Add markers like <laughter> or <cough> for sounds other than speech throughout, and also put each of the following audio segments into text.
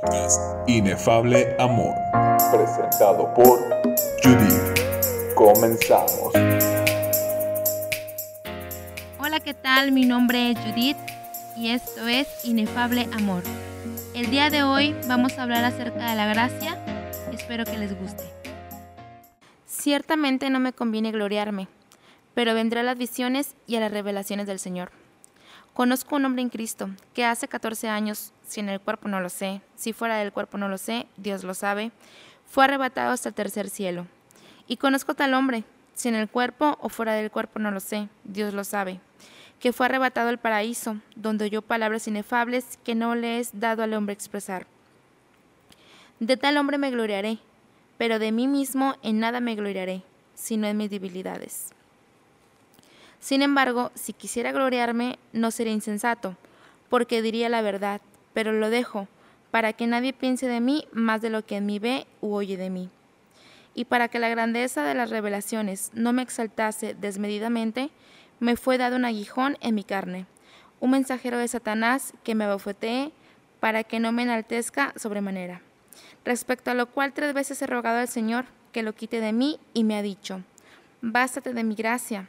Podcast Inefable Amor. Presentado por Judith. Comenzamos. Hola, ¿qué tal? Mi nombre es Judith y esto es Inefable Amor. El día de hoy vamos a hablar acerca de la gracia. Espero que les guste. Ciertamente no me conviene gloriarme, pero vendré a las visiones y a las revelaciones del Señor. Conozco un hombre en Cristo que hace 14 años, si en el cuerpo no lo sé, si fuera del cuerpo no lo sé, Dios lo sabe, fue arrebatado hasta el tercer cielo. Y conozco tal hombre, si en el cuerpo o fuera del cuerpo no lo sé, Dios lo sabe, que fue arrebatado al paraíso, donde oyó palabras inefables que no le es dado al hombre expresar. De tal hombre me gloriaré, pero de mí mismo en nada me gloriaré, sino en mis debilidades. Sin embargo, si quisiera gloriarme, no sería insensato, porque diría la verdad, pero lo dejo, para que nadie piense de mí más de lo que en mí ve u oye de mí. Y para que la grandeza de las revelaciones no me exaltase desmedidamente, me fue dado un aguijón en mi carne, un mensajero de Satanás que me abofetee para que no me enaltezca sobremanera. Respecto a lo cual tres veces he rogado al Señor que lo quite de mí y me ha dicho, Bástate de mi gracia,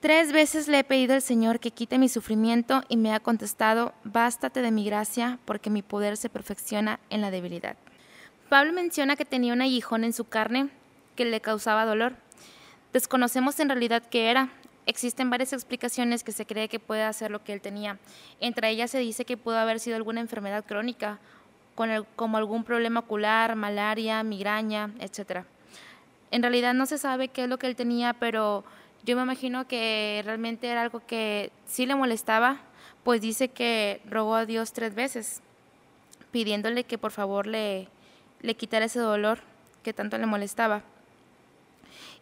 Tres veces le he pedido al Señor que quite mi sufrimiento y me ha contestado, bástate de mi gracia porque mi poder se perfecciona en la debilidad. Pablo menciona que tenía un aguijón en su carne que le causaba dolor. Desconocemos en realidad qué era. Existen varias explicaciones que se cree que puede hacer lo que él tenía. Entre ellas se dice que pudo haber sido alguna enfermedad crónica, como algún problema ocular, malaria, migraña, etc. En realidad no se sabe qué es lo que él tenía, pero yo me imagino que realmente era algo que sí le molestaba, pues dice que rogó a Dios tres veces, pidiéndole que por favor le, le quitara ese dolor que tanto le molestaba.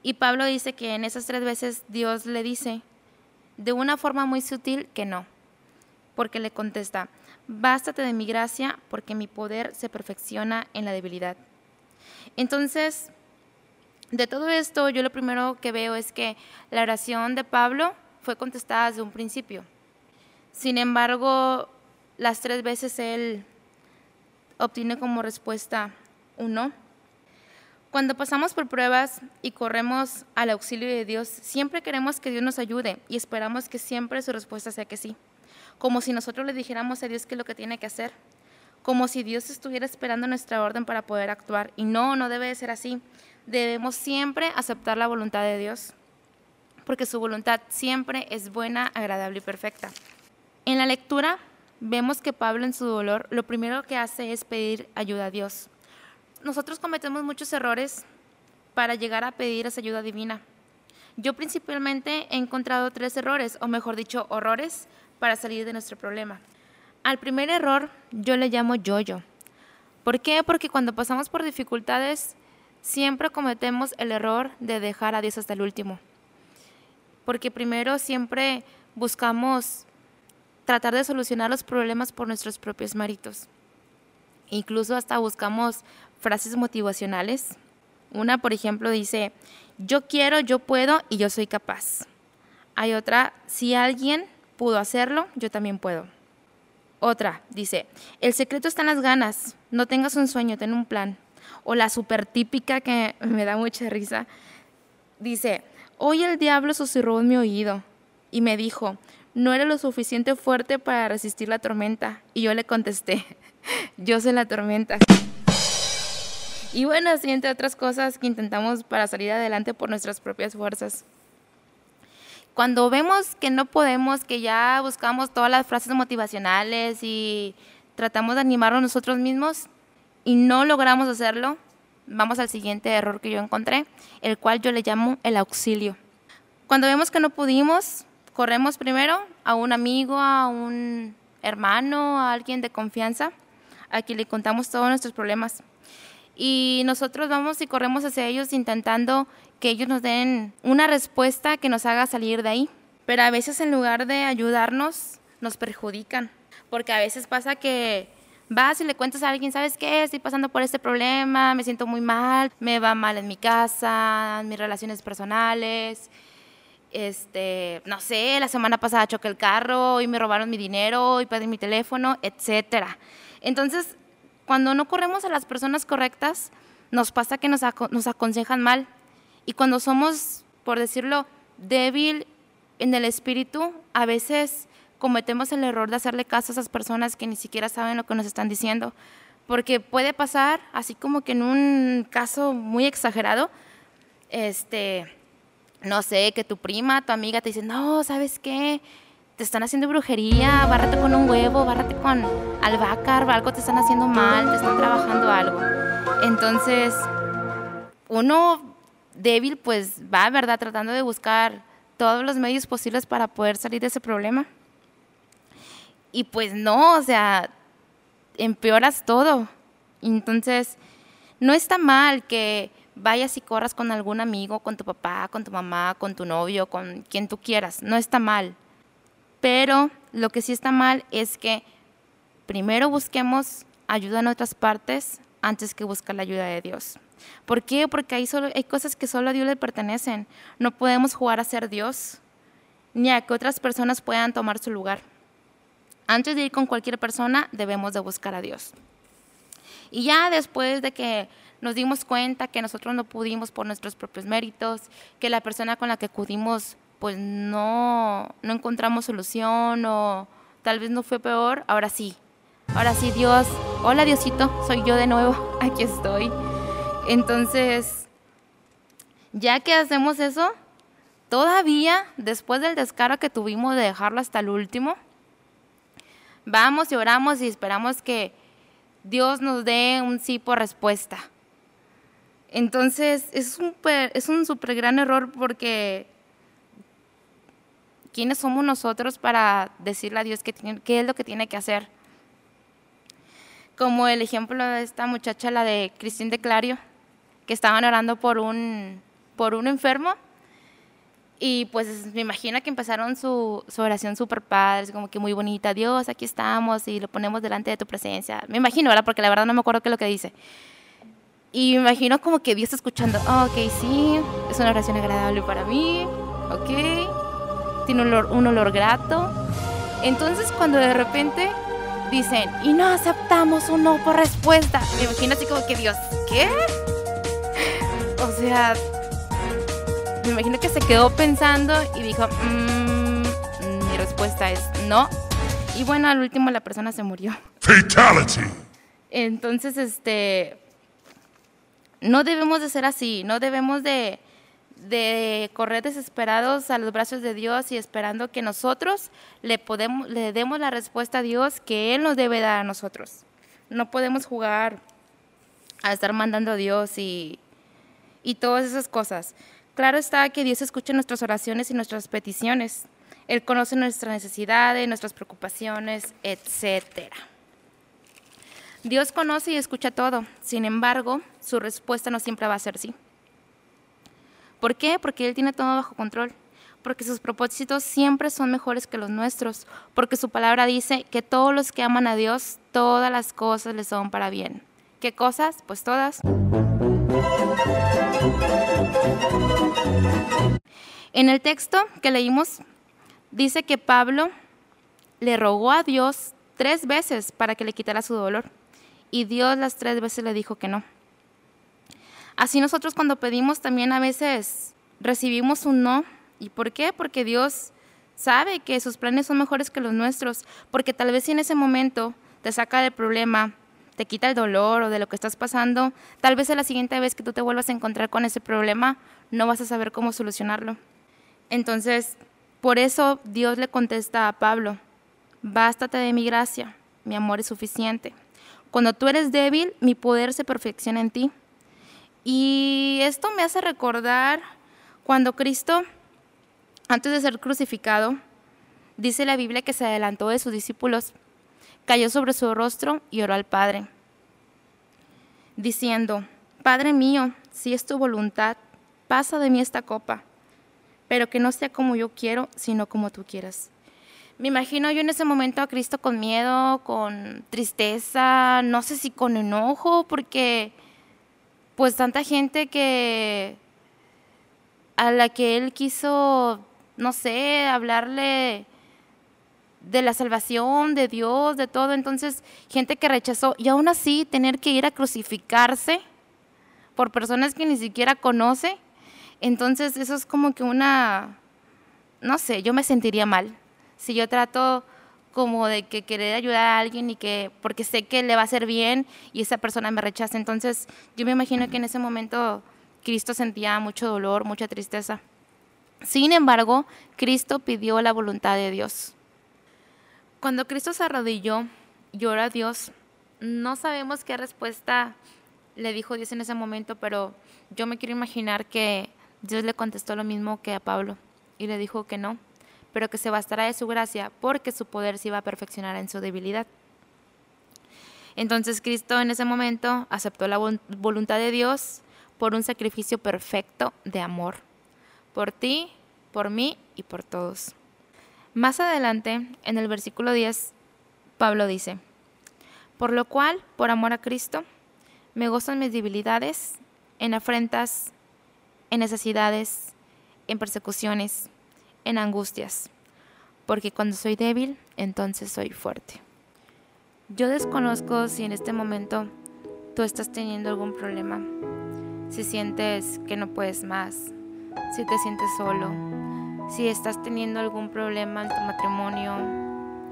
Y Pablo dice que en esas tres veces Dios le dice, de una forma muy sutil, que no, porque le contesta, bástate de mi gracia, porque mi poder se perfecciona en la debilidad. Entonces, de todo esto, yo lo primero que veo es que la oración de Pablo fue contestada desde un principio. Sin embargo, las tres veces él obtiene como respuesta un no. Cuando pasamos por pruebas y corremos al auxilio de Dios, siempre queremos que Dios nos ayude y esperamos que siempre su respuesta sea que sí. Como si nosotros le dijéramos a Dios qué lo que tiene que hacer. Como si Dios estuviera esperando nuestra orden para poder actuar. Y no, no debe de ser así debemos siempre aceptar la voluntad de Dios, porque su voluntad siempre es buena, agradable y perfecta. En la lectura vemos que Pablo en su dolor lo primero que hace es pedir ayuda a Dios. Nosotros cometemos muchos errores para llegar a pedir esa ayuda divina. Yo principalmente he encontrado tres errores, o mejor dicho, horrores, para salir de nuestro problema. Al primer error yo le llamo yo-yo. ¿Por qué? Porque cuando pasamos por dificultades siempre cometemos el error de dejar a Dios hasta el último. Porque primero siempre buscamos tratar de solucionar los problemas por nuestros propios méritos. Incluso hasta buscamos frases motivacionales. Una, por ejemplo, dice, yo quiero, yo puedo y yo soy capaz. Hay otra, si alguien pudo hacerlo, yo también puedo. Otra, dice, el secreto está en las ganas, no tengas un sueño, ten un plan o la super típica que <laughs> me da mucha risa. Dice, hoy el diablo susurró en mi oído y me dijo, no eres lo suficiente fuerte para resistir la tormenta. Y yo le contesté, <laughs> yo soy la tormenta. Y bueno, así entre otras cosas que intentamos para salir adelante por nuestras propias fuerzas. Cuando vemos que no podemos, que ya buscamos todas las frases motivacionales y tratamos de animarnos nosotros mismos, y no logramos hacerlo, vamos al siguiente error que yo encontré, el cual yo le llamo el auxilio. Cuando vemos que no pudimos, corremos primero a un amigo, a un hermano, a alguien de confianza, a quien le contamos todos nuestros problemas. Y nosotros vamos y corremos hacia ellos intentando que ellos nos den una respuesta que nos haga salir de ahí. Pero a veces en lugar de ayudarnos, nos perjudican. Porque a veces pasa que vas y le cuentas a alguien, ¿sabes qué? Estoy pasando por este problema, me siento muy mal, me va mal en mi casa, mis relaciones personales. Este, no sé, la semana pasada choqué el carro y me robaron mi dinero y perdí mi teléfono, etcétera. Entonces, cuando no corremos a las personas correctas, nos pasa que nos aconsejan mal. Y cuando somos, por decirlo, débil en el espíritu, a veces cometemos el error de hacerle caso a esas personas que ni siquiera saben lo que nos están diciendo. Porque puede pasar, así como que en un caso muy exagerado, este, no sé, que tu prima, tu amiga te dice, no, ¿sabes qué? Te están haciendo brujería, bárrate con un huevo, bárrate con albahaca, algo te están haciendo mal, te están trabajando algo. Entonces, uno débil, pues va, ¿verdad? Tratando de buscar todos los medios posibles para poder salir de ese problema. Y pues no, o sea, empeoras todo. Entonces, no está mal que vayas y corras con algún amigo, con tu papá, con tu mamá, con tu novio, con quien tú quieras. No está mal. Pero lo que sí está mal es que primero busquemos ayuda en otras partes antes que buscar la ayuda de Dios. ¿Por qué? Porque hay, solo, hay cosas que solo a Dios le pertenecen. No podemos jugar a ser Dios, ni a que otras personas puedan tomar su lugar. Antes de ir con cualquier persona, debemos de buscar a Dios. Y ya después de que nos dimos cuenta que nosotros no pudimos por nuestros propios méritos, que la persona con la que acudimos pues no, no encontramos solución o tal vez no fue peor, ahora sí. Ahora sí, Dios, hola Diosito, soy yo de nuevo, <laughs> aquí estoy. Entonces, ya que hacemos eso, todavía después del descaro que tuvimos de dejarlo hasta el último, vamos y oramos y esperamos que Dios nos dé un sí por respuesta. Entonces, es un, es un súper gran error porque ¿quiénes somos nosotros para decirle a Dios qué, qué es lo que tiene que hacer? Como el ejemplo de esta muchacha, la de Cristín de Clario, que estaban orando por un, por un enfermo y pues me imagino que empezaron su, su oración súper padre, como que muy bonita, Dios, aquí estamos y lo ponemos delante de tu presencia. Me imagino, ¿verdad? Porque la verdad no me acuerdo qué es lo que dice. Y me imagino como que Dios escuchando, oh, ok, sí, es una oración agradable para mí, ok, tiene un olor, un olor grato. Entonces cuando de repente dicen, y no aceptamos un no por respuesta, me imagino así como que Dios, ¿qué? <laughs> O sea, me imagino que se quedó pensando y dijo, mm, mi respuesta es no. Y bueno, al último la persona se murió. Fatality. Entonces, este, no debemos de ser así, no debemos de, de correr desesperados a los brazos de Dios y esperando que nosotros le, podemos, le demos la respuesta a Dios que Él nos debe dar a nosotros. No podemos jugar a estar mandando a Dios y, y todas esas cosas. Claro está que Dios escucha nuestras oraciones y nuestras peticiones. Él conoce nuestras necesidades, nuestras preocupaciones, etc. Dios conoce y escucha todo. Sin embargo, su respuesta no siempre va a ser sí. ¿Por qué? Porque Él tiene todo bajo control. Porque sus propósitos siempre son mejores que los nuestros. Porque su palabra dice que todos los que aman a Dios, todas las cosas les son para bien. ¿Qué cosas? Pues todas. En el texto que leímos dice que Pablo le rogó a Dios tres veces para que le quitara su dolor y Dios las tres veces le dijo que no. Así nosotros cuando pedimos también a veces recibimos un no. ¿Y por qué? Porque Dios sabe que sus planes son mejores que los nuestros, porque tal vez si en ese momento te saca del problema, te quita el dolor o de lo que estás pasando, tal vez a la siguiente vez que tú te vuelvas a encontrar con ese problema, no vas a saber cómo solucionarlo. Entonces, por eso Dios le contesta a Pablo, bástate de mi gracia, mi amor es suficiente. Cuando tú eres débil, mi poder se perfecciona en ti. Y esto me hace recordar cuando Cristo, antes de ser crucificado, dice la Biblia que se adelantó de sus discípulos, cayó sobre su rostro y oró al Padre, diciendo, Padre mío, si es tu voluntad, pasa de mí esta copa, pero que no sea como yo quiero, sino como tú quieras. Me imagino yo en ese momento a Cristo con miedo, con tristeza, no sé si con enojo, porque pues tanta gente que a la que él quiso, no sé, hablarle de la salvación, de Dios, de todo. Entonces, gente que rechazó y aún así tener que ir a crucificarse por personas que ni siquiera conoce. Entonces, eso es como que una, no sé, yo me sentiría mal. Si yo trato como de que querer ayudar a alguien y que, porque sé que le va a hacer bien y esa persona me rechaza. Entonces, yo me imagino que en ese momento Cristo sentía mucho dolor, mucha tristeza. Sin embargo, Cristo pidió la voluntad de Dios. Cuando Cristo se arrodilló y a Dios, no sabemos qué respuesta le dijo Dios en ese momento, pero yo me quiero imaginar que Dios le contestó lo mismo que a Pablo y le dijo que no, pero que se bastará de su gracia porque su poder se iba a perfeccionar en su debilidad. Entonces Cristo en ese momento aceptó la voluntad de Dios por un sacrificio perfecto de amor, por ti, por mí y por todos. Más adelante, en el versículo 10, Pablo dice, por lo cual, por amor a Cristo, me gozo en mis debilidades, en afrentas, en necesidades, en persecuciones, en angustias, porque cuando soy débil, entonces soy fuerte. Yo desconozco si en este momento tú estás teniendo algún problema, si sientes que no puedes más, si te sientes solo, si estás teniendo algún problema en tu matrimonio,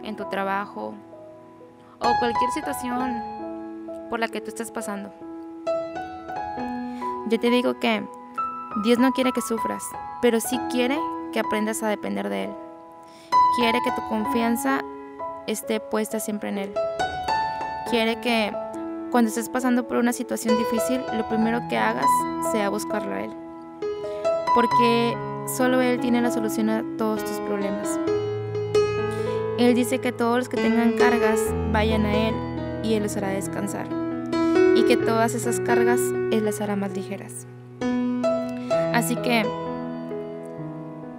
en tu trabajo o cualquier situación por la que tú estés pasando. Yo te digo que Dios no quiere que sufras, pero sí quiere que aprendas a depender de Él. Quiere que tu confianza esté puesta siempre en Él. Quiere que cuando estés pasando por una situación difícil, lo primero que hagas sea buscarlo a Él. Porque Solo Él tiene la solución a todos tus problemas. Él dice que todos los que tengan cargas vayan a Él y Él los hará descansar. Y que todas esas cargas Él las hará más ligeras. Así que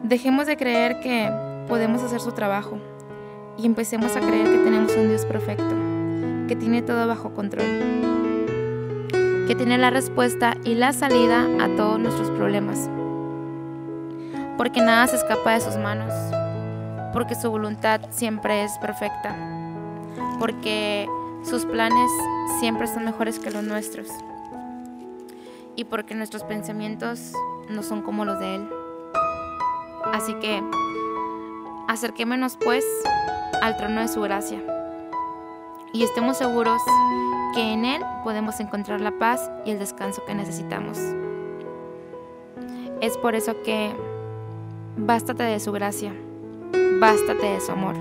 dejemos de creer que podemos hacer su trabajo y empecemos a creer que tenemos un Dios perfecto, que tiene todo bajo control, que tiene la respuesta y la salida a todos nuestros problemas porque nada se escapa de sus manos, porque su voluntad siempre es perfecta, porque sus planes siempre son mejores que los nuestros y porque nuestros pensamientos no son como los de Él. Así que acerquémonos pues al trono de su gracia y estemos seguros que en Él podemos encontrar la paz y el descanso que necesitamos. Es por eso que Bástate de su gracia, bástate de su amor,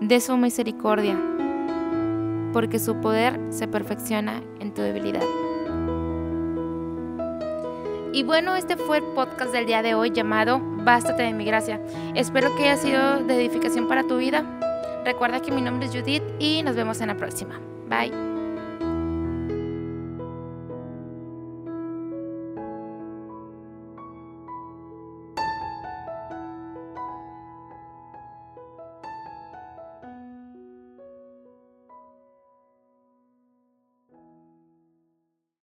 de su misericordia, porque su poder se perfecciona en tu debilidad. Y bueno, este fue el podcast del día de hoy llamado Bástate de mi gracia. Espero que haya sido de edificación para tu vida. Recuerda que mi nombre es Judith y nos vemos en la próxima. Bye.